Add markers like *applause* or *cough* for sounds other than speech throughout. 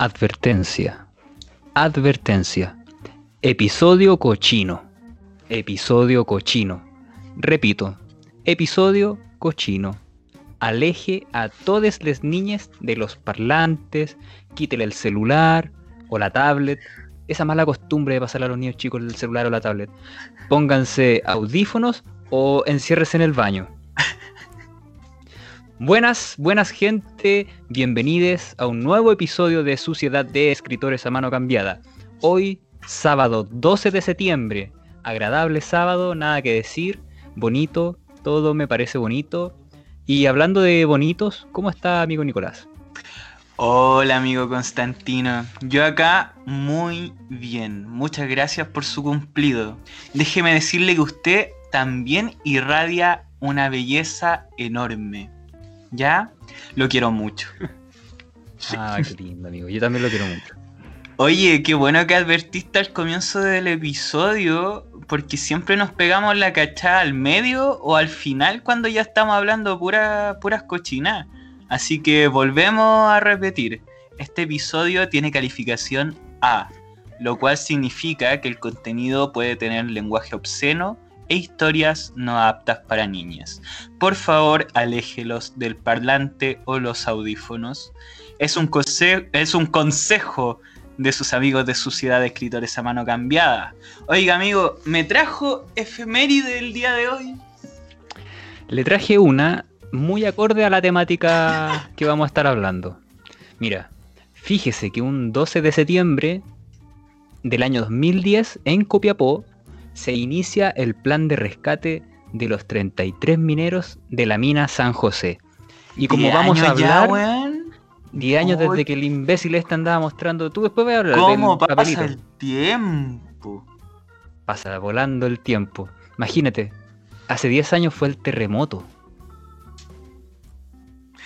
Advertencia. Advertencia. Episodio cochino. Episodio cochino. Repito, episodio cochino. Aleje a todas las niñas de los parlantes, quítele el celular o la tablet. Esa mala costumbre de pasar a los niños chicos el celular o la tablet. Pónganse audífonos o enciérrese en el baño. Buenas, buenas gente, bienvenidos a un nuevo episodio de Suciedad de Escritores a Mano Cambiada. Hoy, sábado 12 de septiembre, agradable sábado, nada que decir, bonito, todo me parece bonito. Y hablando de bonitos, ¿cómo está amigo Nicolás? Hola amigo Constantino, yo acá muy bien, muchas gracias por su cumplido. Déjeme decirle que usted también irradia una belleza enorme. ¿Ya? Lo quiero mucho. *laughs* Ah, qué lindo, amigo. Yo también lo quiero mucho. Oye, qué bueno que advertiste al comienzo del episodio, porque siempre nos pegamos la cachada al medio o al final cuando ya estamos hablando pura, puras cochinas. Así que volvemos a repetir. Este episodio tiene calificación A, lo cual significa que el contenido puede tener lenguaje obsceno, e historias no aptas para niñas. Por favor, aléjelos del parlante o los audífonos. Es un, consejo de sus amigos de Suciedad de Escritores a Mano Cambiada. Oiga, amigo, ¿me trajo efeméride el día de hoy? Le traje una muy acorde a la temática que vamos a estar hablando. Mira, fíjese que un 12 de septiembre del año 2010 en Copiapó se inicia el plan de rescate de los 33 mineros de la mina San José. Y como vamos a hablar... 10 años desde que el imbécil este andaba mostrando. Tú después vas a hablar ¿Cómo pasa el tiempo? Pasa volando el tiempo. Imagínate, hace 10 años fue el terremoto.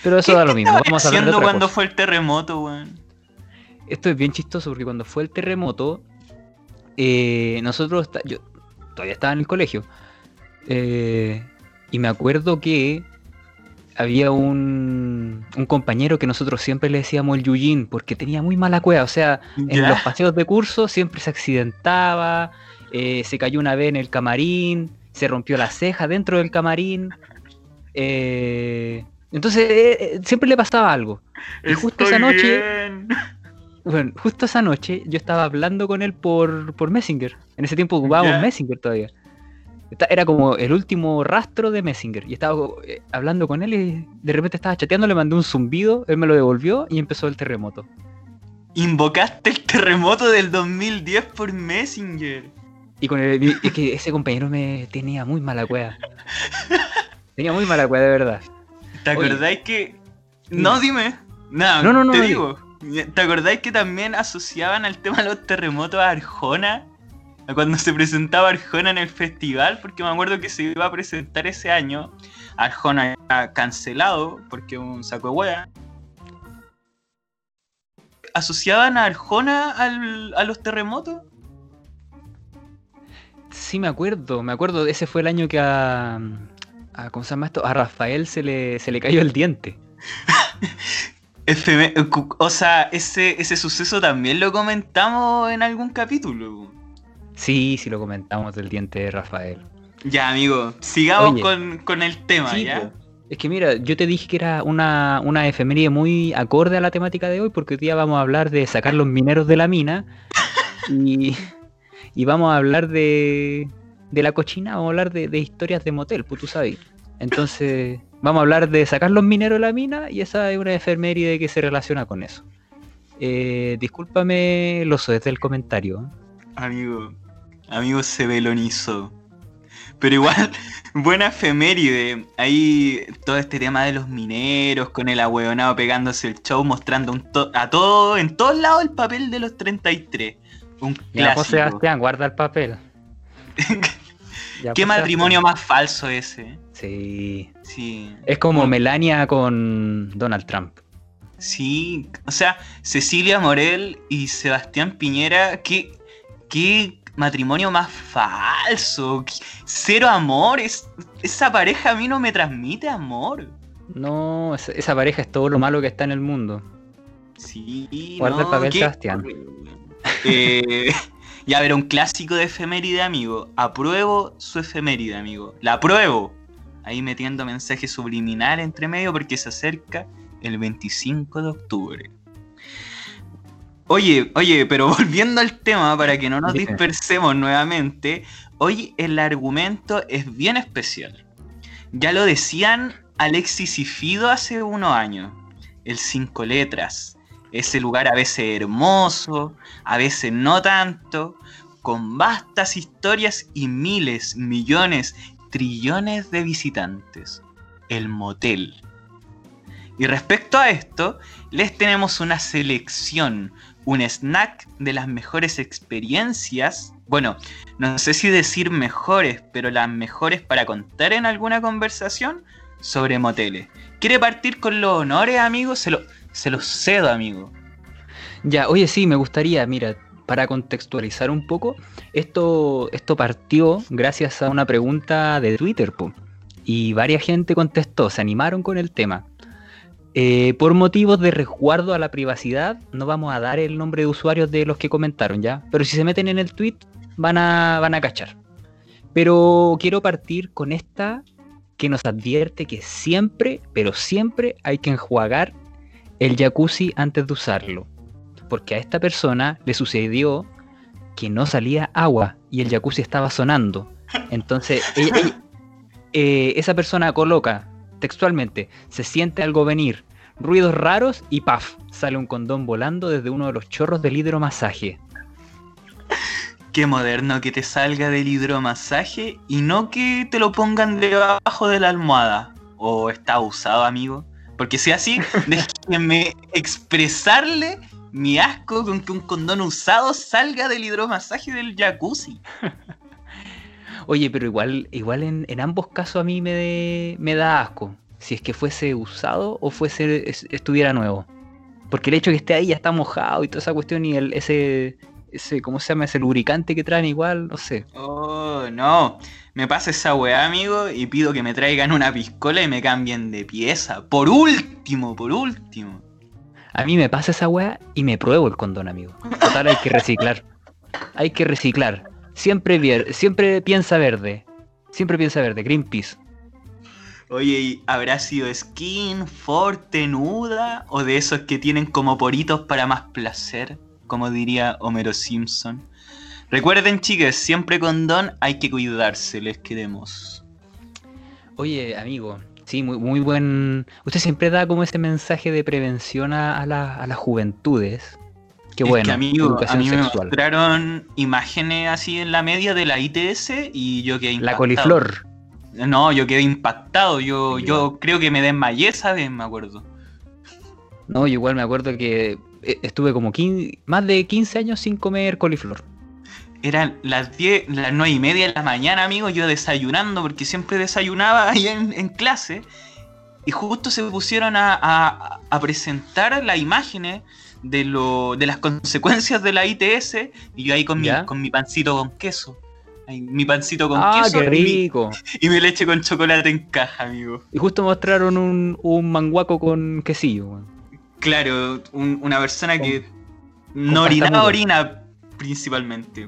Pero eso da lo mismo. Vamos a hablar de cuando fue el terremoto, weón? Esto es bien chistoso porque cuando fue el terremoto, eh, nosotros, yo, todavía estaba en el colegio. Eh, y me acuerdo que había un, un, compañero que nosotros siempre le decíamos el Yuyin porque tenía muy mala cueva. O sea, en los paseos de curso siempre se accidentaba, eh, se cayó una vez en el camarín, se rompió la ceja dentro del camarín. Eh, entonces siempre le pasaba algo. Y justo esa noche. Bueno, justo esa noche yo estaba hablando con él por, por Messenger. En ese tiempo ocupábamos Messenger todavía. Era como el último rastro de Messenger. Y estaba eh, hablando con él y de repente estaba chateando, le mandé un zumbido, él me lo devolvió y empezó el terremoto. Invocaste el terremoto del 2010 por Messenger. Y con el, es que ese compañero me tenía muy mala cueva. tenía muy mala cueva, de verdad. ¿Te acordáis que.? No, dime. No, no, no, no te digo. ¿Te acordáis que también asociaban al tema de los terremotos a Arjona? A cuando se presentaba Arjona en el festival, porque me acuerdo que se iba a presentar ese año. Arjona era cancelado porque un saco de hueá. ¿Asociaban a Arjona a los terremotos? Sí, me acuerdo, me acuerdo. Ese fue el año que a. a ¿Cómo se llama esto? A Rafael se le, se le cayó el diente. *laughs* o sea, ese, ese suceso también lo comentamos en algún capítulo. Sí, sí lo comentamos del diente de Rafael. Ya, amigo, sigamos con, el tema, ¿ya? Es que mira, yo te dije que era una, una efeméride muy acorde a la temática de hoy, porque hoy día vamos a hablar de sacar los mineros de la mina *laughs* y, y vamos a hablar de, de la cochina, vamos a hablar de, de historias de motel, pues tú sabes. Entonces, Vamos a hablar de sacar los mineros de la mina y esa es una efeméride que se relaciona con eso. Eh, discúlpame, Loso, desde el comentario. Amigo, amigo se velonizó. Pero igual, *laughs* buena efeméride. Ahí todo este tema de los mineros, con el ahueonado pegándose el show, mostrando a todo, en todos lados el papel de los 33. Un José Sebastián, guarda el papel. *laughs* Qué matrimonio más falso ese. Sí. Sí. Es como Melania con Donald Trump. Sí, o sea, Cecilia Morel y Sebastián Piñera, qué, qué matrimonio más falso. Cero amor. esa pareja a mí no me transmite amor. No, esa, pareja es todo lo malo que está en el mundo. Sí, Guarda el no, papel, ¿qué? Sebastián. Eh, *laughs* ya, ver, un clásico de efeméride, amigo. Apruebo su efeméride, amigo. La apruebo. Ahí metiendo mensaje subliminal entre medio porque se acerca el 25 de octubre. Oye, oye, pero *laughs* volviendo al tema para que no nos dispersemos nuevamente, hoy el argumento es bien especial. Ya lo decían Alexis y Fido hace unos años. El cinco letras. Ese lugar a veces hermoso, a veces no tanto, con vastas historias y miles, millones, trillones de visitantes. El motel. Y respecto a esto, les tenemos una selección, un snack de las mejores experiencias. Bueno, no sé si decir mejores, pero las mejores para contar en alguna conversación sobre moteles. ¿Quiere partir con los honores, amigo? Se lo, se los cedo, amigo. Ya, oye, sí, me gustaría, mira, para contextualizar un poco, esto, esto partió gracias a una pregunta de Twitter, y varias gente contestó, se animaron con el tema. Eh, por motivos de resguardo a la privacidad, no vamos a dar el nombre de usuarios de los que comentaron, ¿ya? Pero si se meten en el tweet, van a, van a cachar. Pero quiero partir con esta que nos advierte que siempre, pero siempre hay que enjuagar el jacuzzi antes de usarlo. Porque a esta persona le sucedió que no salía agua y el jacuzzi estaba sonando. Entonces, *laughs* ella- ella- eh, esa persona coloca textualmente, se siente algo venir, ruidos raros y ¡paf! Sale un condón volando desde uno de los chorros del hidromasaje. Qué moderno que te salga del hidromasaje y no que te lo pongan debajo de la almohada. O está usado, amigo. Porque si así, *laughs* déjenme expresarle mi asco con que un condón usado salga del hidromasaje del jacuzzi. *laughs* Oye, pero igual, igual en, en ambos casos a mí me, de- me da asco. Si es que fuese usado o fuese es- estuviera nuevo. Porque el hecho de que esté ahí ya está mojado y toda esa cuestión y el, ese, ese, ¿cómo se llama? Ese lubricante que traen igual, no sé. Oh, no. Me pasa esa weá, amigo, y pido que me traigan una piscola y me cambien de pieza. Por último, por último. A mí me pasa esa weá y me pruebo el condón, amigo. Total, hay que reciclar. Hay que reciclar. Siempre, vier- siempre piensa verde. Siempre piensa verde. Greenpeace. Oye, ¿y ¿habrá sido skin, forte, nuda? ¿O de esos que tienen como poritos para más placer? Como diría Homero Simpson. Recuerden, chicas, siempre con don hay que cuidarse, les queremos. Oye, amigo, sí, muy, muy buen. Usted siempre da como ese mensaje de prevención a, a la- a las juventudes. Qué Es bueno. que, amigo, a mí me sexual. mostraron imágenes así en la media de la ITS y yo quedé La impactado. coliflor. No, yo quedé impactado. Yo, yo creo que me desmayé esa vez, me acuerdo. No, yo igual me acuerdo que eh, estuve como 15 más de 15 años sin comer coliflor. Eran las 10, las 9 y media de la mañana, amigo, yo desayunando, porque siempre desayunaba *laughs* ahí en, en clase. Y justo se pusieron a, a- a presentar las imágenes de, lo, de las consecuencias de la ITS. Y yo ahí con mi, con mi pancito con queso. Ahí, mi pancito con ah, queso qué y mi- rico. Y, mi leche con chocolate en caja, amigo. Y justo mostraron un, un manguaco con quesillo. Claro, un- una persona que con no orinaba, orina principalmente.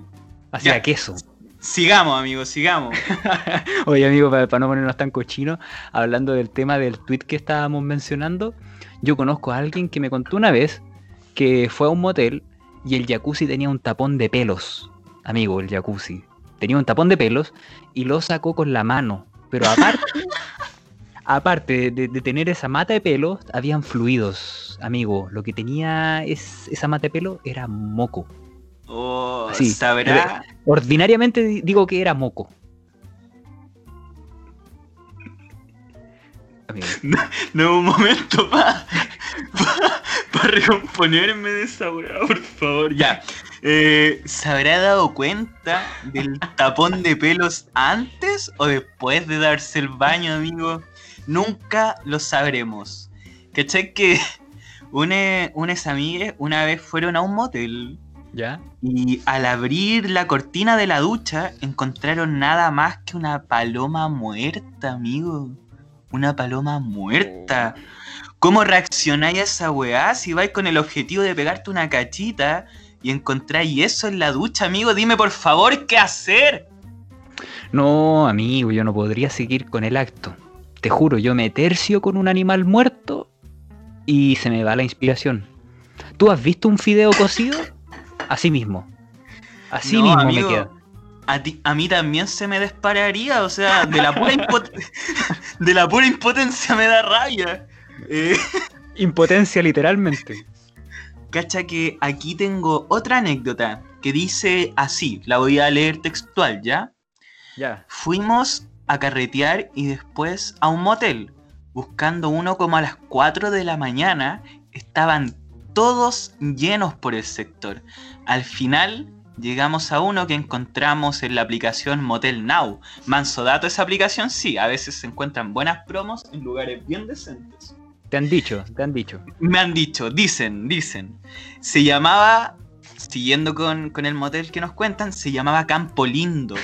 Hacía Ya. queso. Sigamos, amigo, sigamos. *laughs* Oye, amigo, para, no ponernos tan cochinos, hablando del tema del tweet que estábamos mencionando, yo conozco a alguien que me contó una vez que fue a un motel y el jacuzzi tenía un tapón de pelos. Amigo, el jacuzzi. Tenía un tapón de pelos y lo sacó con la mano. Pero aparte, *laughs* aparte de, de tener esa mata de pelos, habían fluidos. Amigo, lo que tenía es, esa mata de pelo era moco. Oh, Sí, sabrá. Ordinariamente di- digo que era moco. Amigo. *laughs* No, un momento, pa. Para recomponerme de esa weá, por favor. Ya. Eh, ¿Se habrá dado cuenta del tapón de pelos antes o después de darse el baño, amigo? Nunca lo sabremos. ¿Cachai que *laughs* une- unas amigas una vez fueron a un motel ¿Ya? y al abrir la cortina de la ducha encontraron nada más que una paloma muerta, amigo. Una paloma muerta. ¿Cómo reaccionáis a esa weá si vais con el objetivo de pegarte una cachita y encontráis eso en la ducha, amigo? Dime por favor qué hacer. No, amigo, yo no podría seguir con el acto. Te juro, yo me tercio con un animal muerto y se me va la inspiración. ¿Tú has visto un fideo cocido? Así mismo. Así No, mismo amigo, me queda. A, ti- a mí también se me dispararía, o sea, de la pura, impot- *laughs* de la pura impotencia me da rabia. Eh, *laughs* Impotencia literalmente. Cacha que aquí tengo otra anécdota que dice así, la voy a leer textual, ¿ya? Ya. Fuimos a carretear y después a un motel. Buscando uno como a las 4 de la mañana, estaban todos llenos por el sector. Al final llegamos a uno que encontramos en la aplicación Motel Now. Manso dato esa aplicación, sí, a veces se encuentran buenas promos en lugares bien decentes. Te han dicho, te han dicho. Me han dicho, dicen, dicen. Se llamaba, siguiendo con, con el motel que nos cuentan, se llamaba Campo Lindo.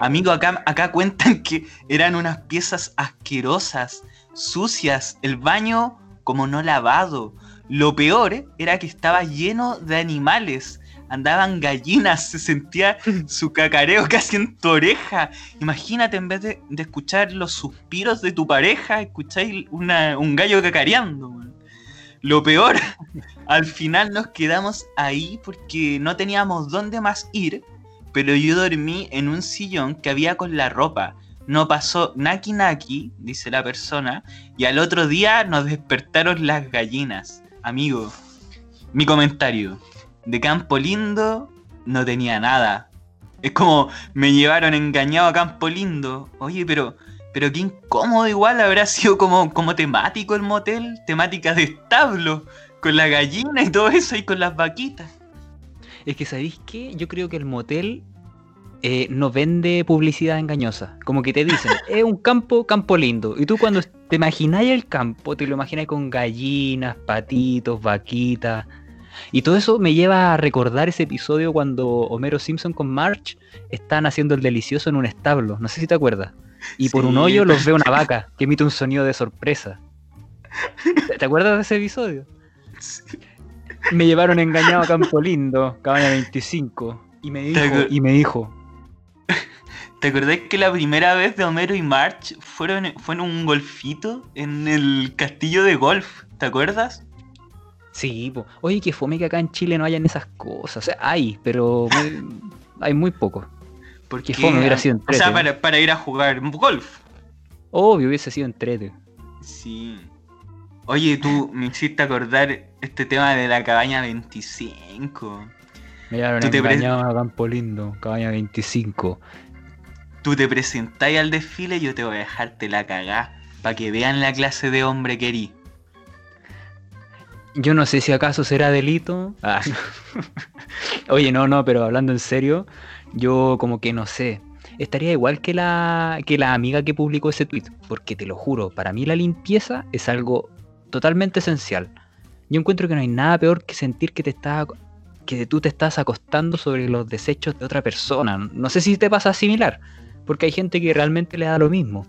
Amigo, acá, acá cuentan que eran unas piezas asquerosas, sucias, el baño como no lavado. Lo peor era que estaba lleno de animales. Andaban gallinas, *laughs* se sentía su cacareo casi en tu oreja. Imagínate, en vez de, escuchar los suspiros de tu pareja, escucháis un gallo cacareando. Lo peor, *laughs* al final nos quedamos ahí porque no teníamos dónde más ir pero yo dormí en un sillón que había con la ropa. No pasó naki naki, dice la persona, y al otro día nos despertaron las gallinas. Amigo, mi comentario. De Campo Lindo no tenía nada. Es como me llevaron engañado a Campo Lindo. Oye, pero, pero qué incómodo igual habrá sido como, como temático el motel, temática de establo, con la gallina y todo eso y con las vaquitas. Es que, ¿sabéis qué? Yo creo que el motel eh, no vende publicidad engañosa. Como que te dicen, *laughs* es un campo, campo lindo. Y tú cuando te imagináis el campo, te lo imaginas con gallinas, patitos, vaquitas. Y todo eso me lleva a recordar ese episodio cuando Homero Simpson con Marge están haciendo el delicioso en un establo. No sé si te acuerdas. Y por un Sí. hoyo los ve una vaca que emite un sonido de sorpresa. ¿Te- ¿Te acuerdas de ese episodio? Me llevaron engañado a Campo Lindo, cabaña 25. Y me dijo, y me dijo, ¿Te acordás que la primera vez de Homero y March fueron, un golfito en el castillo de golf? ¿Te acuerdas? sí, po. oye, que fome que acá en Chile no hayan esas cosas. O sea, hay, pero muy- hay muy poco. Porque fome, hubiera sido O sea, entrete. para, para ir a jugar golf. Obvio, hubiese sido entrete. Sí. Oye, tú me hiciste acordar este tema de la cabaña 25. Me llevaron Tú te pre- engañado a Campo Lindo, cabaña 25. Tú te presentáis al desfile yo te voy a dejarte la cagá. Para que vean la clase de hombre que erí. Yo no sé si acaso será delito. Ah, no. *laughs* Oye, no, no, pero hablando en serio, yo como que no sé. Estaría igual que la, que la amiga que publicó ese tweet, porque te lo juro, para mí la limpieza es algo totalmente esencial. Yo encuentro que no hay nada peor que sentir que te estás que tú te estás acostando sobre los desechos de otra persona. No sé si te pasa similar, porque hay gente que realmente le da lo mismo.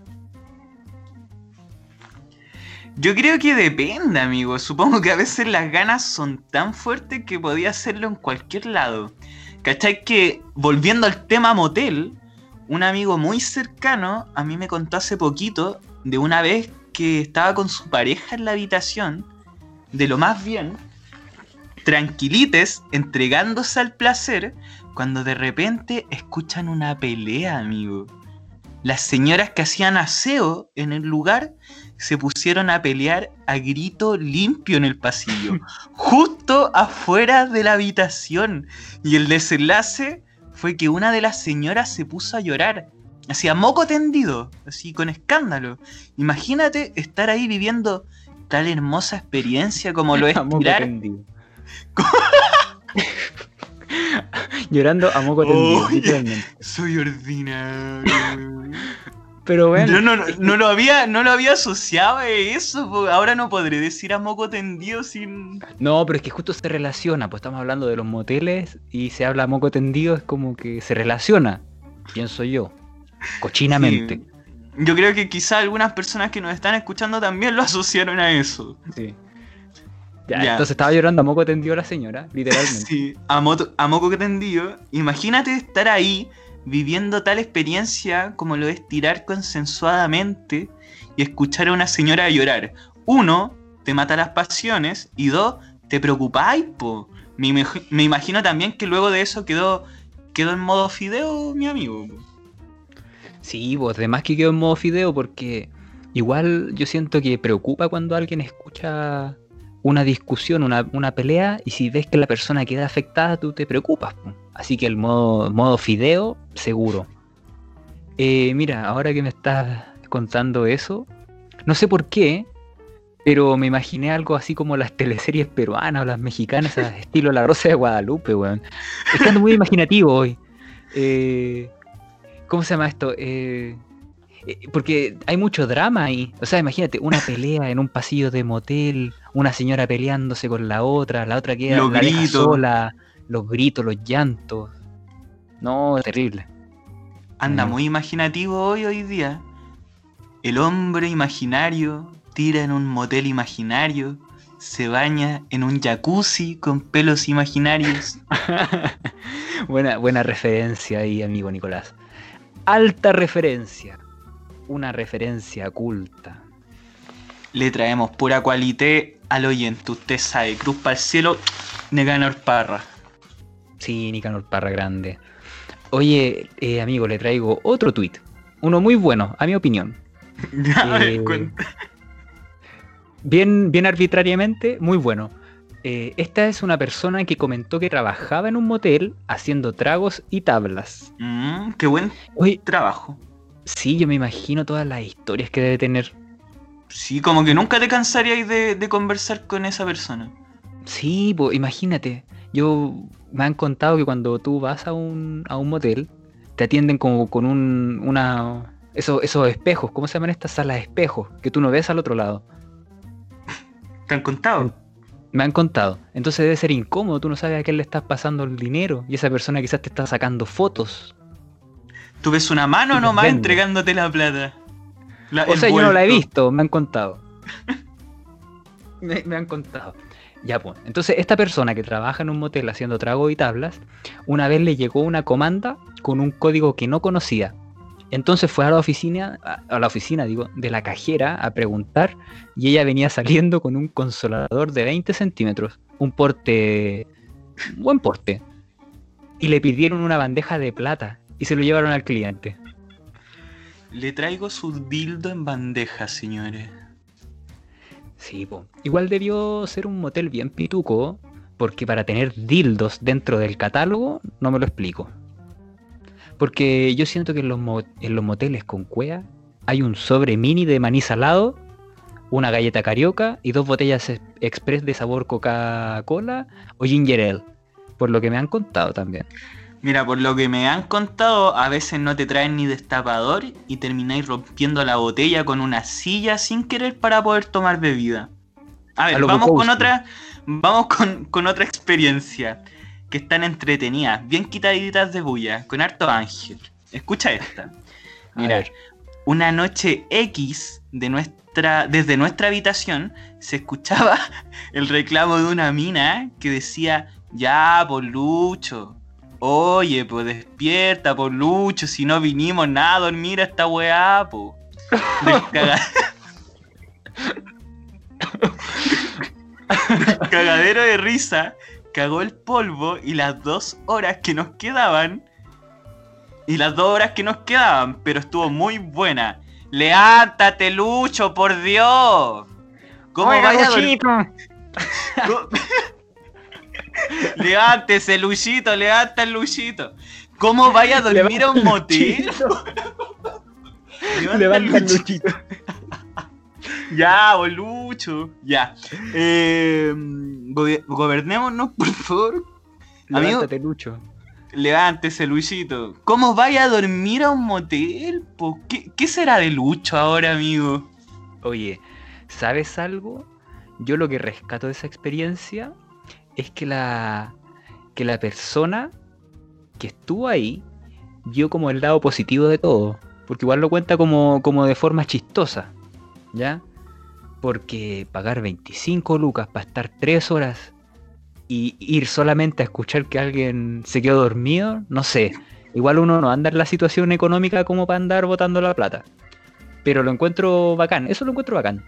Yo creo que depende, amigo. Supongo que a veces las ganas son tan fuertes que podía hacerlo en cualquier lado. ¿Cachai? Que volviendo al tema motel, un amigo muy cercano a mí me contó hace poquito de una vez que estaba con su pareja en la habitación, de lo más bien, tranquilites, entregándose al placer, cuando de repente escuchan una pelea, amigo. Las señoras que hacían aseo en el lugar se pusieron a pelear a grito limpio en el pasillo, *laughs* justo afuera de la habitación. Y el desenlace fue que una de las señoras se puso a llorar, hacía moco tendido, así con escándalo. Imagínate estar ahí viviendo tal hermosa experiencia como lo *laughs* es A tirar. *laughs* *laughs* Llorando a moco tendido, literalmente. Soy ordinario. Pero bueno, Yo no, no lo había, no lo había asociado a eso, ahora no podré decir a moco tendido sin. No, pero es que justo se relaciona, pues estamos hablando de los moteles y se habla moco tendido, es como que se relaciona, pienso yo, cochinamente. Sí. Yo creo que quizá algunas personas que nos están escuchando también lo asociaron a eso. Sí. Ya, entonces estaba llorando a moco tendido la señora, literalmente. *laughs* Sí, a, a moco tendido. Imagínate estar ahí viviendo tal experiencia como lo es tirar consensuadamente y escuchar a una señora llorar. Uno, te mata las pasiones y dos, te preocupáis, po. Me, me, imagino también que luego de eso quedó, quedó en modo fideo, mi amigo. Sí, pues además que quedó en modo fideo porque igual yo siento que preocupa cuando alguien escucha una discusión, una, pelea, y si ves que la persona queda afectada, tú te preocupas. Así que el modo, modo fideo, seguro. Eh, mira, ahora que me estás contando eso, no sé por qué, pero me imaginé algo así como las teleseries peruanas o las mexicanas, estilo La Rosa de Guadalupe, weón. Estando muy imaginativo hoy. Eh, ¿Cómo se llama esto? Eh, porque hay mucho drama ahí. O sea, imagínate, una pelea en un pasillo de motel, una señora peleándose con la otra, la otra queda los la gritos. sola, los gritos, los llantos. No, terrible. Anda Mm. muy imaginativo hoy, hoy día. El hombre imaginario tira en un motel imaginario, se baña en un jacuzzi con pelos imaginarios. *laughs* buena, buena referencia ahí, amigo Nicolás. Alta referencia. Una referencia culta. Le traemos pura cualité al oyente. Usted sabe, cruz para el cielo, Neganor Parra. Sí, Nicanor Parra Grande. Oye, eh, amigo, le traigo otro tweet. Uno muy bueno, a mi opinión. *laughs* Ya, Eh, cuenta. Bien, bien arbitrariamente, muy bueno. Eh, esta es una persona que comentó que trabajaba en un motel haciendo tragos y tablas. Mm, qué buen Oye, trabajo. Sí, yo me imagino todas las historias que debe tener. Sí, como que nunca te cansarías de, de conversar con esa persona. Sí, pues imagínate. Yo me han contado que cuando tú vas a un, a un motel, te atienden como con un, una, esos, esos espejos. ¿Cómo se llaman estas salas de espejos? Que tú no ves al otro lado. ¿Te han contado? Me han contado. Entonces debe ser incómodo. Tú no sabes a quién le estás pasando el dinero. Y esa persona quizás te está sacando fotos. Tú ves una mano nomás vende. entregándote la plata. La- O sea, yo no la he visto, me han contado. *laughs* me, me han contado. Ya, pues. Entonces, esta persona que trabaja en un motel haciendo trago y tablas, una vez le llegó una comanda con un código que no conocía. Entonces fue a la oficina, a la oficina, digo, de la cajera a preguntar y ella venía saliendo con un consolador de 20 centímetros, un porte, buen porte. Y le pidieron una bandeja de plata y se lo llevaron al cliente. Le traigo su dildo en bandeja, señores. Sí, po. igual debió ser un motel bien pituco, porque para tener dildos dentro del catálogo no me lo explico. Porque yo siento que en los, en los moteles con cuea hay un sobre mini de maní salado, una galleta carioca y dos botellas es- express de sabor Coca-Cola o Ginger Ale. Por lo que me han contado también. Mira, por lo que me han contado, a veces no te traen ni destapador y termináis rompiendo la botella con una silla sin querer para poder tomar bebida. A ver, A vamos con otra, vamos con, con otra experiencia que están entretenidas, bien quitaditas de bulla, con harto ángel. Escucha esta. Mira, una noche X de nuestra, desde nuestra habitación se escuchaba *laughs* el reclamo de una mina que decía, ya, por Lucho, oye, pues despierta, por Lucho, si no vinimos nada a dormir a esta weá, *laughs* po. Del cagadero de risa, cagó el polvo y las dos horas que nos quedaban y las dos horas que nos quedaban, pero estuvo muy buena. Levántate, Lucho, por Dios. ¿Cómo Oiga, vaya a dor- Luchito. ¿Cómo- *laughs* *laughs* Levántese, Luchito, levanta el Luchito. ¿Cómo vaya a dormir a un motel? *laughs* Levanta el Levanta el Luchito. *laughs* Ya, bolucho. Ya. Eh, gobe- gobernémonos, por favor. Amigo, Levántate, Lucho. Levántese, Luchito. ¿Cómo vaya a dormir a un motel? ¿Qué, qué será de Lucho ahora, amigo? Oye, ¿sabes algo? Yo lo que rescato de esa experiencia es que la, que la persona que estuvo ahí vio como el lado positivo de todo. porque igual lo cuenta como, como de forma chistosa, ¿ya? Porque pagar 25 lucas para estar 3 horas y ir solamente a escuchar que alguien se quedó dormido, no sé. Igual uno no anda en la situación económica como para andar botando la plata. Pero lo encuentro bacán, eso lo encuentro bacán.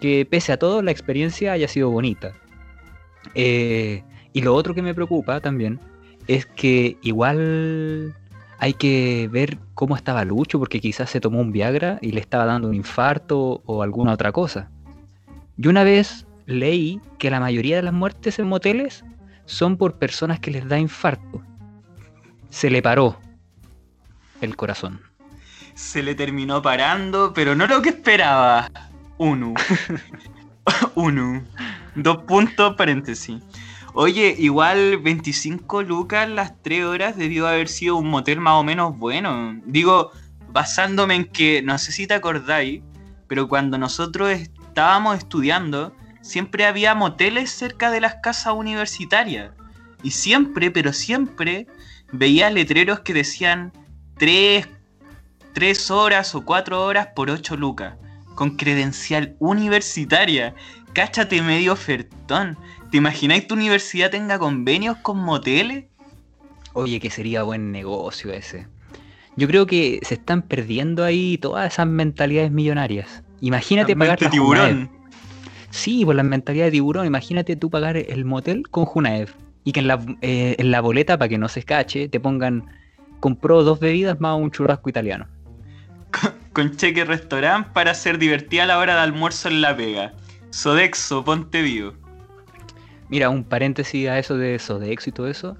Que pese a todo la experiencia haya sido bonita. Eh, y lo otro que me preocupa también es que igual hay que ver cómo estaba Lucho, porque quizás se tomó un Viagra y le estaba dando un infarto o alguna otra cosa. Yo una vez leí que la mayoría de las muertes en moteles son por personas que les da infarto. Se le paró el corazón. Se le terminó parando, pero no lo que esperaba. Uno. *laughs* Uno. Dos puntos, paréntesis. Oye, igual 25 lucas las 3 horas debió haber sido un motel más o menos bueno. Digo, basándome en que, no sé si te acordáis, pero cuando nosotros estábamos estudiando, siempre había moteles cerca de las casas universitarias. Y siempre, pero siempre, veía letreros que decían 3, 3 horas o 4 horas por 8 lucas, con credencial universitaria. Cáchate medio ofertón. ¿Te imagináis tu universidad tenga convenios con moteles? Oye, que sería buen negocio ese. Yo creo que se están perdiendo ahí todas esas mentalidades millonarias. Imagínate pagar la tiburón. Sí, por la mentalidad de tiburón. Imagínate tú pagar el motel con Junaev. Y que en la, eh, en la boleta, para que no se escache, te pongan compró dos bebidas más un churrasco italiano. Con, cheque restaurante para hacer divertida la hora de almuerzo en La Vega. Sodexo, ponte vivo. Mira, un paréntesis a eso de Sodexo y todo eso.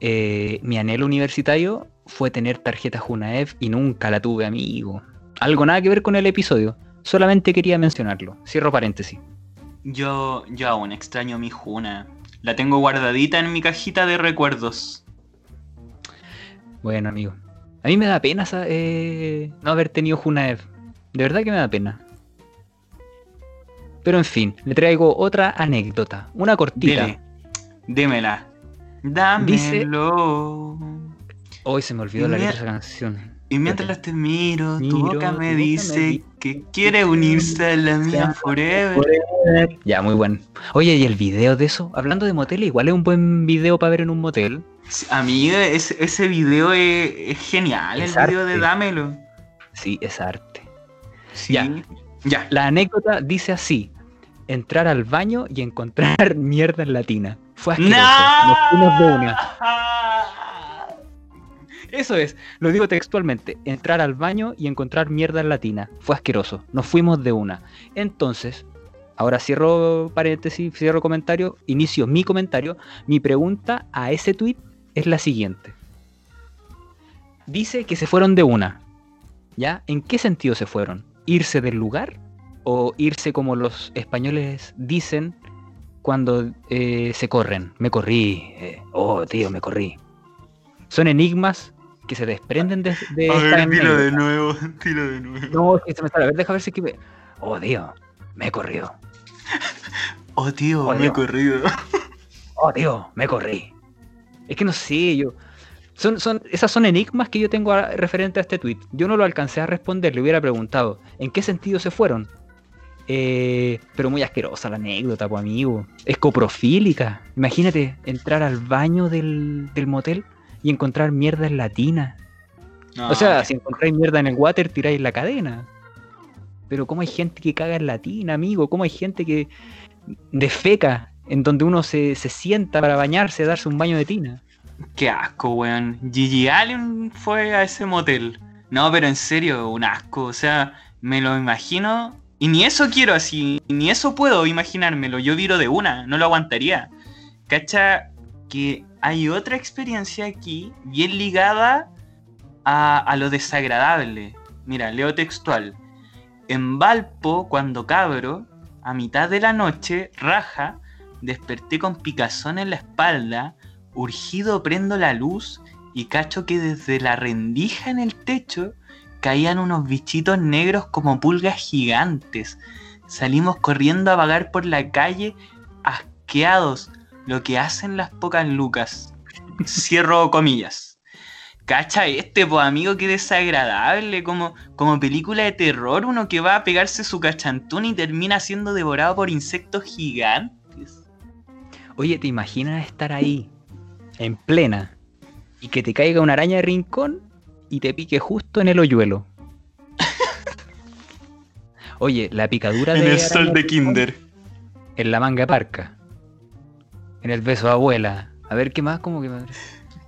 Eh, mi anhelo universitario fue tener tarjeta Junaev y nunca la tuve, amigo. Algo nada que ver con el episodio. Solamente quería mencionarlo. Cierro paréntesis. Yo, yo aún extraño mi Juna. La tengo guardadita en mi cajita de recuerdos. Bueno, amigo. A mí me da pena eh, no haber tenido Junaev. De verdad que me da pena. Pero en fin, le traigo otra anécdota, una cortita. Dile, dímela. Dámelo. Hoy se me olvidó la letra de esa canción. Y mientras te miro, tu boca me dice que quiere unirse a la mía forever. Ya, muy bueno. Oye, ¿y el video de eso? Hablando de motel, igual es un buen video para ver en un motel. A mí ese, video es, genial, el video de Dámelo. Sí, es arte. Sí. Ya. ya. La anécdota dice así entrar al baño y encontrar *laughs* mierda en latina. Fue asqueroso. Nos fuimos de una. Eso es, lo digo textualmente, entrar al baño y encontrar mierda en latina. Fue asqueroso. Nos fuimos de una. Entonces, ahora cierro paréntesis, cierro comentario, inicio mi comentario. Mi pregunta a ese tweet es la siguiente. Dice que se fueron de una. ¿Ya? ¿En qué sentido se fueron? ¿Irse del lugar? o irse como los españoles dicen cuando eh, se corren. Me corrí. Eh, oh, tío, me corrí. Son enigmas que se desprenden de, de A ver, tiro de nuevo, *laughs* tiro de nuevo. No, es que se me sale. A ver, deja ver si que me... Oh, tío, me he corrido. oh, tío, oh, me he corrido. oh, tío, me corrí. Es que no sé, yo... Son, son, esas son enigmas que yo tengo referente a este tweet. Yo no lo alcancé a responder, le hubiera preguntado, ¿en qué sentido se fueron? Eh, pero muy asquerosa la anécdota, pues amigo. Es coprofílica. Imagínate entrar al baño del, motel y encontrar mierda en latina. o sea, si encontráis mierda en el water, tiráis la cadena. Pero ¿cómo hay gente que caga en latina, amigo? ¿Cómo hay gente que defeca en donde uno se, se sienta para bañarse, darse un baño de tina? Qué asco, weón. Gigi Allen fue a ese motel. No, pero en serio, un asco. O sea, me lo imagino y ni eso quiero así, ni eso puedo imaginármelo. Yo viro de una, no lo aguantaría. Cacha que hay otra experiencia aquí bien ligada a, a lo desagradable. Mira, leo textual. En Valpo, cuando cabro, a mitad de la noche, raja, desperté con picazón en la espalda, urgido prendo la luz y cacho que desde la rendija en el techo caían unos bichitos negros como pulgas gigantes. Salimos corriendo a vagar por la calle, asqueados, lo que hacen las pocas lucas. Cierro comillas. Cacha este, pues amigo, qué desagradable. Como, como película de terror, uno que va a pegarse su cachantún y termina siendo devorado por insectos gigantes. Oye, ¿te imaginas estar ahí, en plena, y que te caiga una araña de rincón y te pique justo en el hoyuelo? *laughs* Oye, la picadura En de el sol de rincón Kinder. En la manga parca. En el beso de abuela. A ver, ¿qué más? ¿Cómo que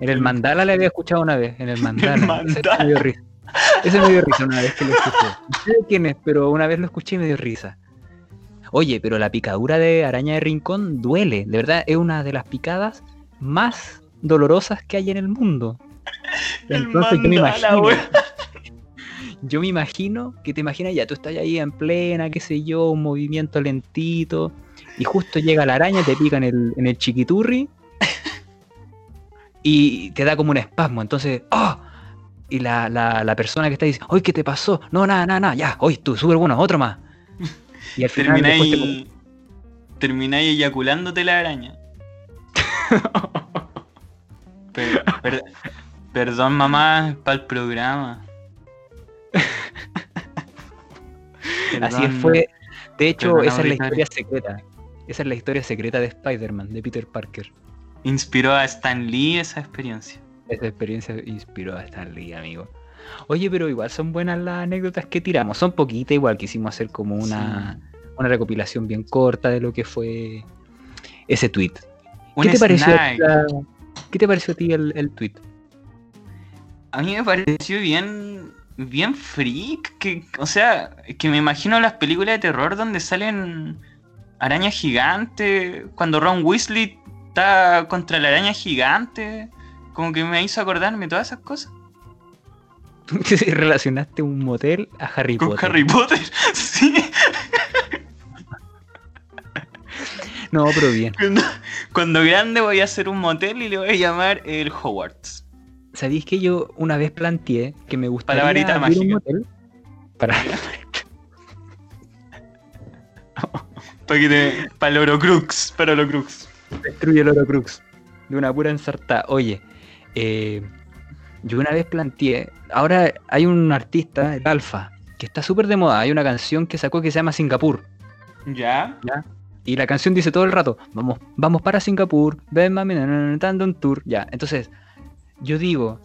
En el mandala le había escuchado una vez. En el *laughs* mandala. Ese mandala. me dio risa. Ese me dio risa una vez que lo escuché. No sé quién es, pero una vez lo escuché y me dio risa. Oye, pero la picadura de araña de rincón duele. De verdad, es una de las picadas más dolorosas que hay en el mundo. *laughs* El Entonces yo me imagino. *laughs* Yo me imagino que te imaginas ya, tú estás ahí en plena, qué sé yo, un movimiento lentito, y justo llega la araña, te pica en el, en el chiquiturri, y te da como un espasmo, entonces, ¡oh! Y la, la, la persona que está dice, ¡Oye, qué te pasó! No, nada, nada, nada, ya, hoy tú, súper bueno, otro más. Y al final te- Termináis. Termináis eyaculándote la araña. *laughs* Per- per- perdón, mamá, para el programa. Así fue. De hecho, esa es la historia secreta. Esa es la historia secreta de Spider-Man, de Peter Parker. Inspiró a Stan Lee esa experiencia. Esa experiencia inspiró a Stan Lee, amigo. Oye, pero igual son buenas las anécdotas que tiramos. Son poquitas, igual quisimos hacer como una, una recopilación bien corta de lo que fue ese tweet. ¿Qué te, pareció, ¿Qué te pareció a ti el, el tweet? A mí me pareció bien, bien freak, que, o sea, que me imagino las películas de terror donde salen arañas gigantes, cuando Ron Weasley está contra la araña gigante, como que me hizo acordarme todas esas cosas. *laughs* Relacionaste un motel a Harry Con Potter. Harry Potter, *laughs* sí. No, pero bien. Cuando, cuando grande voy a hacer un motel y le voy a llamar el Hogwarts. ¿Sabéis que yo una vez planteé que me gustaría varita abrir un motel? Para... Para que te, para el Orocrux, para el Orocrux. Destruye el Horocrux. De una pura ensartada. Oye, eh, yo una vez planteé. Ahora hay un artista, el Alfa, que está súper de moda. Hay una canción que sacó que se llama Singapur. ¿Ya? Y la canción dice todo el rato: Vamos, vamos para Singapur. Ven, mami, dando un tour. Ya, entonces, yo digo: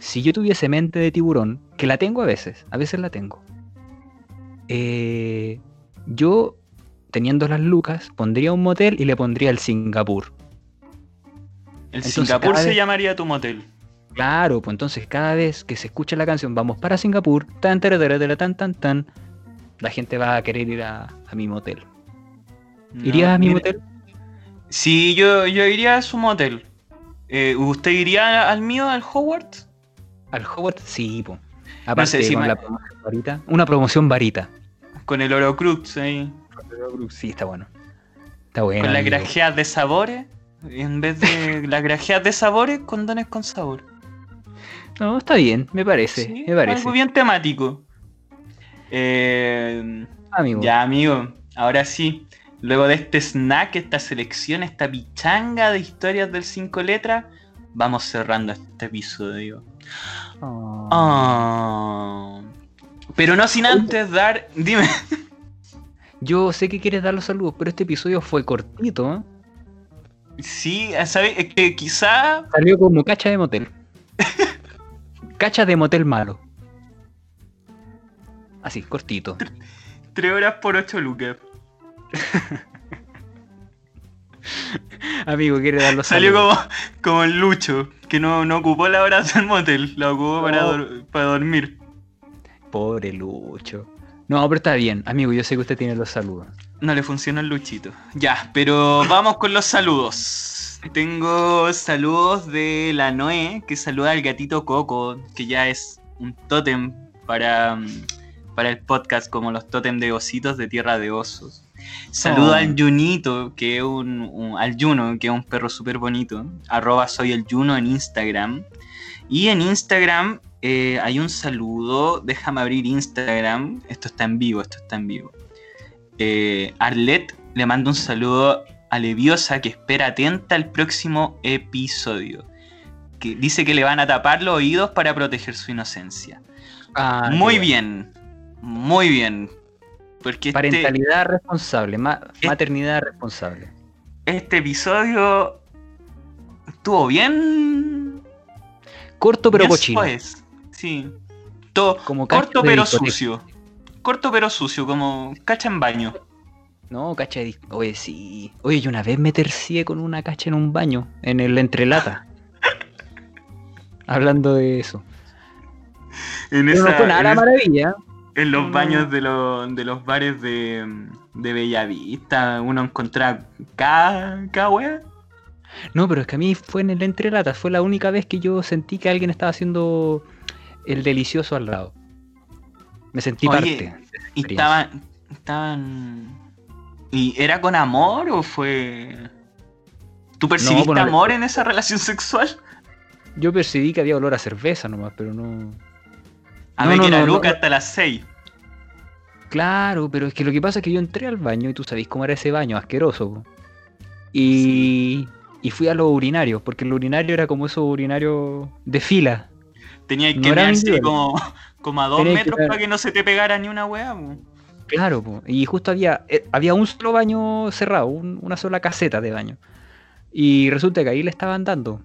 Si yo tuviese mente de tiburón, que la tengo a veces, a veces la tengo. eh, yo, teniendo las lucas, pondría un motel y le pondría el Singapur. El Entonces, Singapur se llamaría tu motel. Claro, pues entonces cada vez que se escucha la canción Vamos para Singapur, tan, tara, tan, tan, tan, la gente va a querer ir a, a mi motel. ¿Irías No, a mi motel? Sí, yo, yo iría a su motel. Eh, ¿Usted iría al mío, al Hogwarts? ¿Al Hogwarts? Sí, po. Aparte, sé si con me- la promoción varita. Una promoción varita. Con el Orocrux ahí. Sí, está bueno. Está bueno. con las grajeas de sabores. En vez de las grajeas de sabores, condones con sabor. No, está bien, me parece. Sí, me parece. Algo bien temático. Eh, Amigo. ya, amigo. Ahora sí. Luego de este snack, esta selección, esta pichanga de historias del 5 letras, vamos cerrando este episodio. Oh. Ah. Pero no sin antes dar. Dime. Yo sé que quieres dar los saludos, pero este episodio fue cortito. ¿eh? Sí, ¿sabes? Es que quizá. Salió como cacha de motel. *laughs* cacha de motel malo. Así, cortito. 3 horas por 8 lucas. *laughs* Amigo, quiere dar los Salió saludos. como, como el Lucho, que no, no ocupó la hora del motel, la ocupó para, dor- para dormir. Pobre Lucho. No, pero está bien. Amigo, yo sé que usted tiene los saludos. No le funciona el Luchito. Ya, pero vamos con los saludos. Tengo saludos de la Noé, que saluda al gatito Coco, que ya es un tótem para, mm, para el podcast, como los tótem de ositos de Tierra de Osos. Saludo Oh. al Junito, que es un, un- al Juno, que es un perro súper bonito. Arroba soy el Juno en Instagram. Y en Instagram eh, hay un saludo. Déjame abrir Instagram. Esto está en vivo, esto está en vivo. Eh, Arlet le manda un saludo a Leviosa que espera atenta al próximo episodio. que dice que le van a tapar los oídos para proteger su inocencia. Ah, muy bien, muy bien. Porque este, Parentalidad responsable, ma- Eh. maternidad responsable. este episodio estuvo bien. Corto pero cochino. soez. Sí. To- Como corto pero sucio. Corto pero sucio, como cacha en baño. No, cacha de dis- Oye, sí. Oye, yo una vez me tercié con una cacha en un baño, en el entrelata. *laughs* Hablando de eso. En, Pero no esa- fue nada en la maravilla. En los baños de, los de los bares de, de Bellavista, uno encontraba cada, cada wea. No, pero es que a mí fue en el entrelata. Fue la única vez que yo sentí que alguien estaba haciendo el delicioso al lado. Me sentí Oye, parte. Y estaban, estaban. ¿Y era con amor o fue.? ¿Tú percibiste bueno, amor en esa relación sexual? Yo percibí que había olor a cerveza nomás, pero no. A No, ver, no, que era no, no, Luca no. hasta las 6. Claro, pero es que lo que pasa es que yo entré al baño y tú sabéis cómo era ese baño, asqueroso. po. Y, y fui a los urinarios, porque el urinario era como esos urinarios de fila. Tenía No que individual. como, como a dos Tenía metros para que no se te pegara ni una wea. po. Claro, po. y justo había, eh, había un solo baño cerrado, un- una sola caseta de baño. Y resulta que ahí le estaban dando.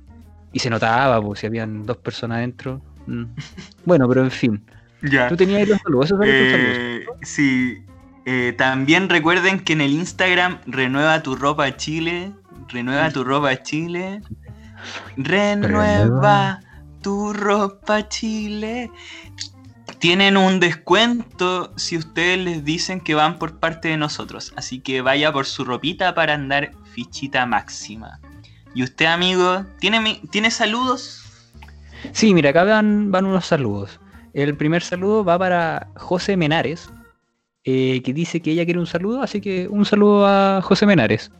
Y se notaba, pues, si habían dos personas adentro. Mm. *laughs* Bueno, pero en fin. Ya. Tú tenías ahí los saludos, esos eran tus saludos. Eh, sí. Eh, también recuerden que en el Instagram renueva tu ropa Chile. Renueva tu ropa Chile. Renueva tu ropa Chile. Tienen un descuento si ustedes les dicen que van por parte de nosotros. Así que vaya por su ropita para andar fichita máxima. ¿Y usted, amigo, tiene, ¿tiene saludos? Sí, mira, acá van, van unos saludos. El primer saludo va para José Menares, eh, que dice que ella quiere un saludo, así que un saludo a José Menares.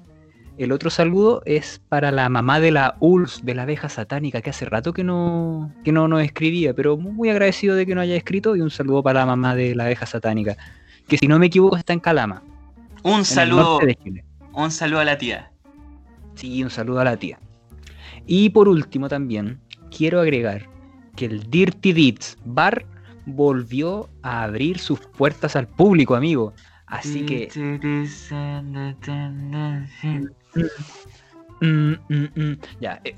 El otro saludo es para la mamá de la ULS, de la abeja satánica, que hace rato que no, que no nos escribía, pero muy agradecido de que no haya escrito, y un saludo para la mamá de la abeja satánica, que si no me equivoco está en Calama, Un en saludo, norte de Chile. un saludo a la tía. Sí, un saludo a la tía. Y por último también quiero agregar que el Dirty Deeds Bar volvió a abrir sus puertas al público, amigo. Así que... Mm, mm, mm, ya, eh,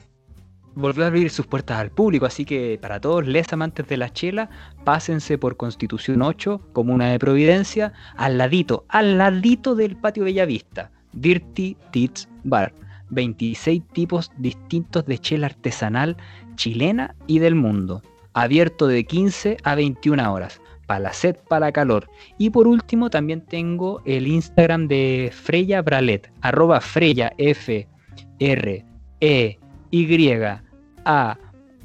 volvió a abrir sus puertas al público, así que para todos les amantes de la chela, pásense por Constitución 8, Comuna de Providencia, al ladito, al ladito del patio Bellavista, Dirty Tits Bar. 26 tipos distintos de chela artesanal chilena y del mundo. Abierto de 15 a 21 horas. Para la sed, para calor. Y por último también tengo el Instagram de Freya Bralet. Arroba Freya F R E Y A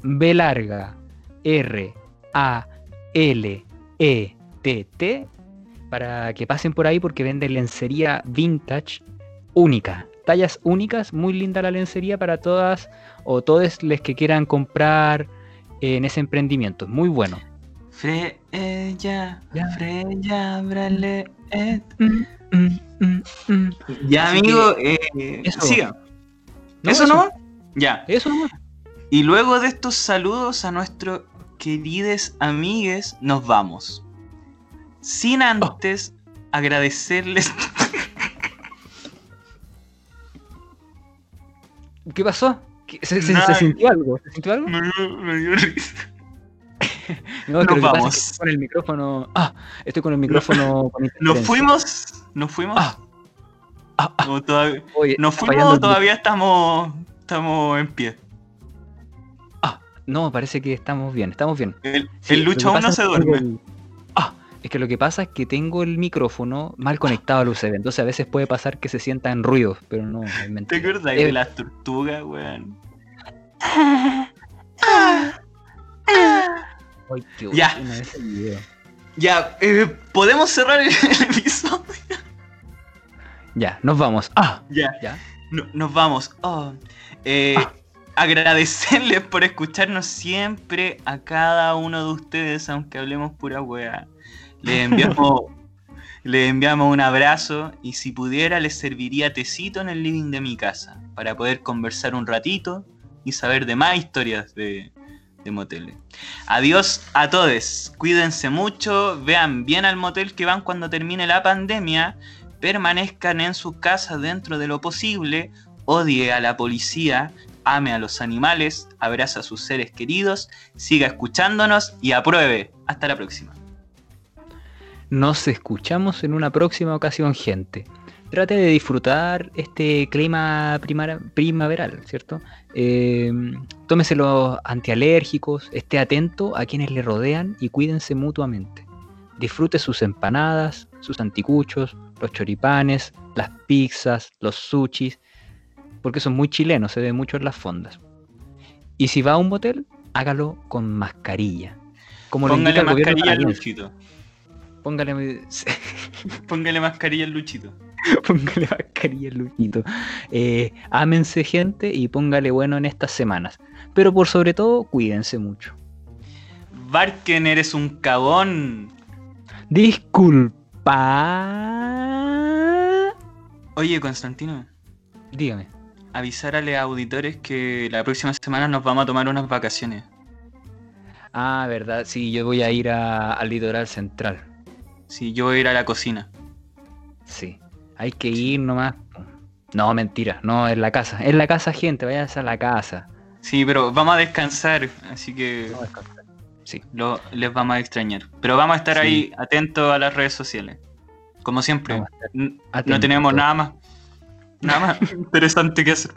B larga R A L E T T para que pasen por ahí porque vende lencería vintage única. Tallas únicas, muy linda la lencería para todas o todos les que quieran comprar en ese emprendimiento. Muy bueno. Freya, Ya. Freya, Brale. Mm, mm, mm, mm. Ya, Así amigo, eh, eso. siga. No, ¿Eso no? Ya. Eso nomás. Y luego de estos saludos a nuestros queridos amigues, nos vamos. Sin Oh. antes agradecerles. ¿Qué pasó? ¿Qué- ¿Se, se- Nada. se sintió algo? ¿Se sintió algo? me, dio, me dio risa. *laughs* No, Nos vamos. es que estoy con el micrófono. Ah, estoy con el micrófono. con ¿Nos fuimos? ¿Nos fuimos? Ah. Ah, ah, ¿O todavía- oye, ¿Nos fuimos o todavía estamos, estamos en pie? Ah, no, parece que estamos bien, estamos bien. El, Sí, el Lucho aún no se duerme. el- Ah, es que lo que pasa es que tengo el micrófono mal conectado al USB, entonces a veces puede pasar que se sienta en ruido, pero no, es ¿Te acuerdas Eh, de las tortugas, weón? *laughs* Ay, qué Ya. buena ese video. Ya, eh, ¿podemos cerrar el, el episodio? Ya, nos vamos. Ah, Ya. ya. No- nos vamos. Oh, eh, Ah. Agradecerles por escucharnos siempre a cada uno de ustedes, aunque hablemos pura wea. Les enviamos, *laughs* les enviamos un abrazo y si pudiera les serviría tecito en el living de mi casa para poder conversar un ratito, y saber de más historias de, de moteles. Adiós a todos, cuídense mucho, vean bien al motel que van cuando termine la pandemia, permanezcan en sus casas dentro de lo posible, odie a la policía, ame a los animales, abraza a sus seres queridos, siga escuchándonos y apruebe. Hasta la próxima. Nos escuchamos en una próxima ocasión, gente. Trate de disfrutar este clima primaveral, ¿cierto? Eh, tómese los antialérgicos, esté atento a quienes le rodean y cuídense mutuamente. Disfrute sus empanadas, sus anticuchos, los choripanes, las pizzas, los sushis, porque son muy chilenos, se ve mucho en las fondas. Y si va a un motel, hágalo con mascarilla. Como lo indica Póngale el mascarilla canadiense. Luchito. Póngale, *laughs* Póngale mascarilla al Luchito. *laughs* póngale mascarilla al Luchito. Eh, ámense gente y póngale bueno en estas semanas. Pero por sobre todo, cuídense mucho. Barken, eres un cabón. Disculpa. Oye, Constantino, Dígame. avisar a los auditores que la próxima semana nos vamos a tomar unas vacaciones. Ah, verdad, sí, yo voy a ir a- al litoral central. Sí, yo voy a ir a la cocina. Sí. Hay que ir nomás. No, mentira, no, en la casa. En la casa, gente, váyanse a la casa. Sí, pero vamos a descansar, así que Sí. lo- les vamos a extrañar. Pero vamos a estar Sí. ahí atentos a las redes sociales. Como siempre, Vamos a no tenemos nada más, nada más *laughs* interesante que hacer.